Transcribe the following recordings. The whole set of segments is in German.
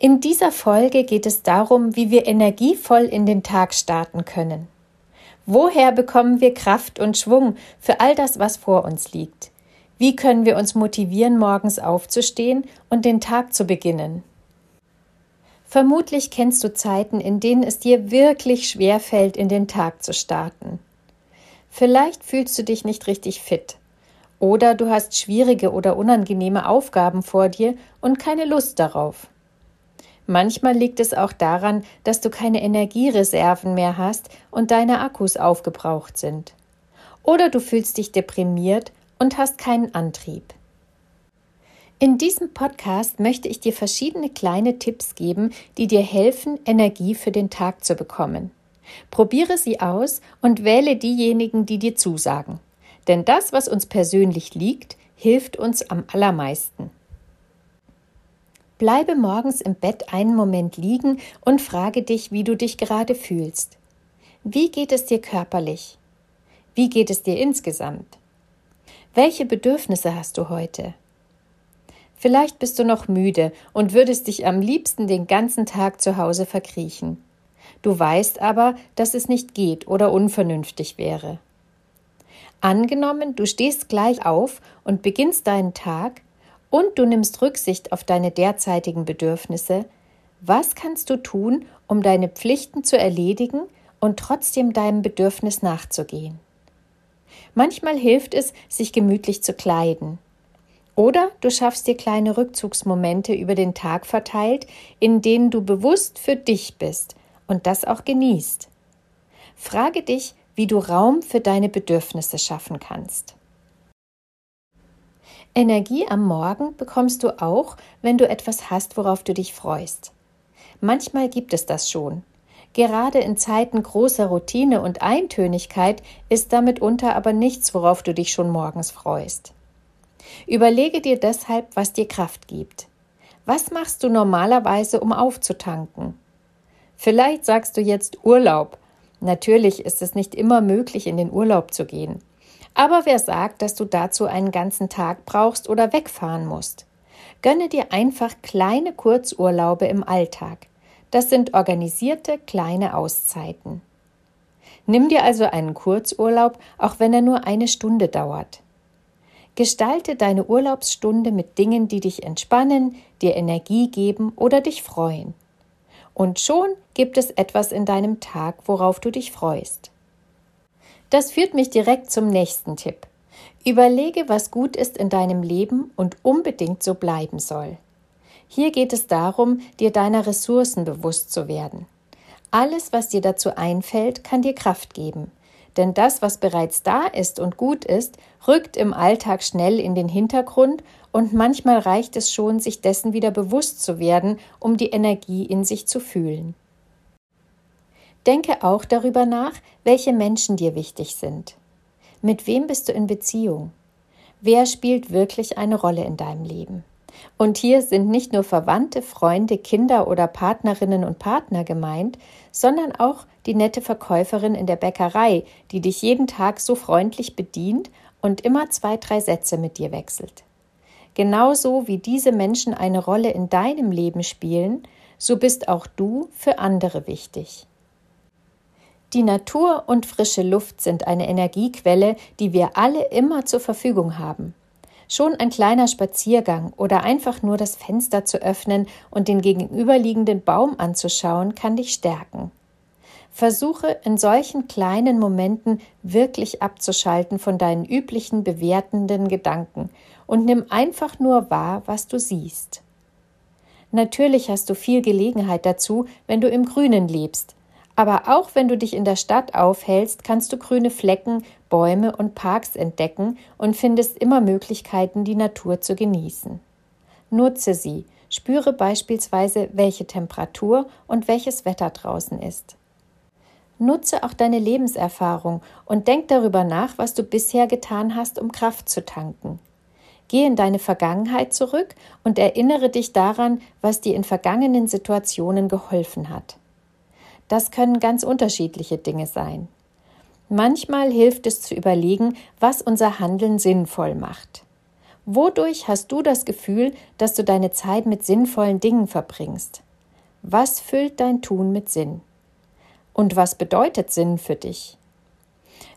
In dieser Folge geht es darum, wie wir energievoll in den Tag starten können. Woher bekommen wir Kraft und Schwung für all das, was vor uns liegt? Wie können wir uns motivieren, morgens aufzustehen und den Tag zu beginnen? Vermutlich kennst du Zeiten, in denen es dir wirklich schwer fällt, in den Tag zu starten. Vielleicht fühlst du dich nicht richtig fit. Oder du hast schwierige oder unangenehme Aufgaben vor dir und keine Lust darauf. Manchmal liegt es auch daran, dass du keine Energiereserven mehr hast und deine Akkus aufgebraucht sind. Oder du fühlst dich deprimiert und hast keinen Antrieb. In diesem Podcast möchte ich dir verschiedene kleine Tipps geben, die dir helfen, Energie für den Tag zu bekommen. Probiere sie aus und wähle diejenigen, die dir zusagen. Denn das, was uns persönlich liegt, hilft uns am allermeisten. Bleibe morgens im Bett einen Moment liegen und frage dich, wie du dich gerade fühlst. Wie geht es dir körperlich? Wie geht es dir insgesamt? Welche Bedürfnisse hast du heute? Vielleicht bist du noch müde und würdest dich am liebsten den ganzen Tag zu Hause verkriechen. Du weißt aber, dass es nicht geht oder unvernünftig wäre. Angenommen, du stehst gleich auf und beginnst deinen Tag, und du nimmst Rücksicht auf deine derzeitigen Bedürfnisse, was kannst du tun, um deine Pflichten zu erledigen und trotzdem deinem Bedürfnis nachzugehen? Manchmal hilft es, sich gemütlich zu kleiden. Oder du schaffst dir kleine Rückzugsmomente über den Tag verteilt, in denen du bewusst für dich bist und das auch genießt. Frage dich, wie du Raum für deine Bedürfnisse schaffen kannst. Energie am Morgen bekommst du auch, wenn du etwas hast, worauf du dich freust. Manchmal gibt es das schon. Gerade in Zeiten großer Routine und Eintönigkeit ist damit unter aber nichts, worauf du dich schon morgens freust. Überlege dir deshalb, was dir Kraft gibt. Was machst du normalerweise, um aufzutanken? Vielleicht sagst du jetzt Urlaub. Natürlich ist es nicht immer möglich, in den Urlaub zu gehen. Aber wer sagt, dass du dazu einen ganzen Tag brauchst oder wegfahren musst? Gönne dir einfach kleine Kurzurlaube im Alltag. Das sind organisierte kleine Auszeiten. Nimm dir also einen Kurzurlaub, auch wenn er nur eine Stunde dauert. Gestalte deine Urlaubsstunde mit Dingen, die dich entspannen, dir Energie geben oder dich freuen. Und schon gibt es etwas in deinem Tag, worauf du dich freust. Das führt mich direkt zum nächsten Tipp. Überlege, was gut ist in deinem Leben und unbedingt so bleiben soll. Hier geht es darum, dir deiner Ressourcen bewusst zu werden. Alles, was dir dazu einfällt, kann dir Kraft geben. Denn das, was bereits da ist und gut ist, rückt im Alltag schnell in den Hintergrund und manchmal reicht es schon, sich dessen wieder bewusst zu werden, um die Energie in sich zu fühlen. Denke auch darüber nach, welche Menschen dir wichtig sind. Mit wem bist du in Beziehung? Wer spielt wirklich eine Rolle in deinem Leben? Und hier sind nicht nur Verwandte, Freunde, Kinder oder Partnerinnen und Partner gemeint, sondern auch die nette Verkäuferin in der Bäckerei, die dich jeden Tag so freundlich bedient und immer zwei, drei Sätze mit dir wechselt. Genauso wie diese Menschen eine Rolle in deinem Leben spielen, so bist auch du für andere wichtig. Die Natur und frische Luft sind eine Energiequelle, die wir alle immer zur Verfügung haben. Schon ein kleiner Spaziergang oder einfach nur das Fenster zu öffnen und den gegenüberliegenden Baum anzuschauen, kann dich stärken. Versuche in solchen kleinen Momenten wirklich abzuschalten von deinen üblichen bewertenden Gedanken und nimm einfach nur wahr, was du siehst. Natürlich hast du viel Gelegenheit dazu, wenn du im Grünen lebst, aber auch wenn du dich in der Stadt aufhältst, kannst du grüne Flecken, Bäume und Parks entdecken und findest immer Möglichkeiten, die Natur zu genießen. Nutze sie, Spüre beispielsweise, welche Temperatur und welches Wetter draußen ist. Nutze auch deine Lebenserfahrung und denk darüber nach, was du bisher getan hast, um Kraft zu tanken. Geh in deine Vergangenheit zurück und erinnere dich daran, was dir in vergangenen Situationen geholfen hat. Das können ganz unterschiedliche Dinge sein. Manchmal hilft es zu überlegen, was unser Handeln sinnvoll macht. Wodurch hast du das Gefühl, dass du deine Zeit mit sinnvollen Dingen verbringst? Was füllt dein Tun mit Sinn? Und was bedeutet Sinn für dich?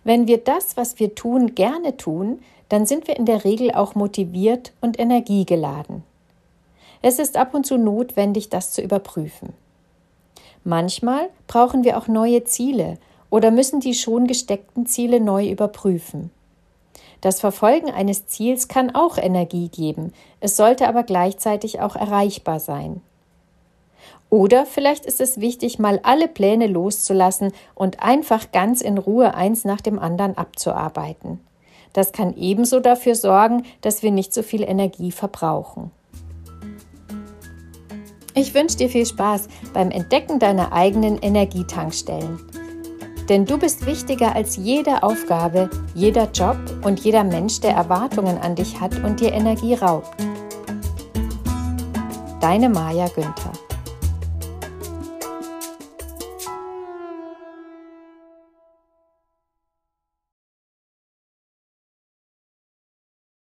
Wenn wir das, was wir tun, gerne tun, dann sind wir in der Regel auch motiviert und energiegeladen. Es ist ab und zu notwendig, das zu überprüfen. Manchmal brauchen wir auch neue Ziele oder müssen die schon gesteckten Ziele neu überprüfen. Das Verfolgen eines Ziels kann auch Energie geben, es sollte aber gleichzeitig auch erreichbar sein. Oder vielleicht ist es wichtig, mal alle Pläne loszulassen und einfach ganz in Ruhe eins nach dem anderen abzuarbeiten. Das kann ebenso dafür sorgen, dass wir nicht so viel Energie verbrauchen. Ich wünsche dir viel Spaß beim Entdecken deiner eigenen Energietankstellen. Denn du bist wichtiger als jede Aufgabe, jeder Job und jeder Mensch, der Erwartungen an dich hat und dir Energie raubt. Deine Maja Günther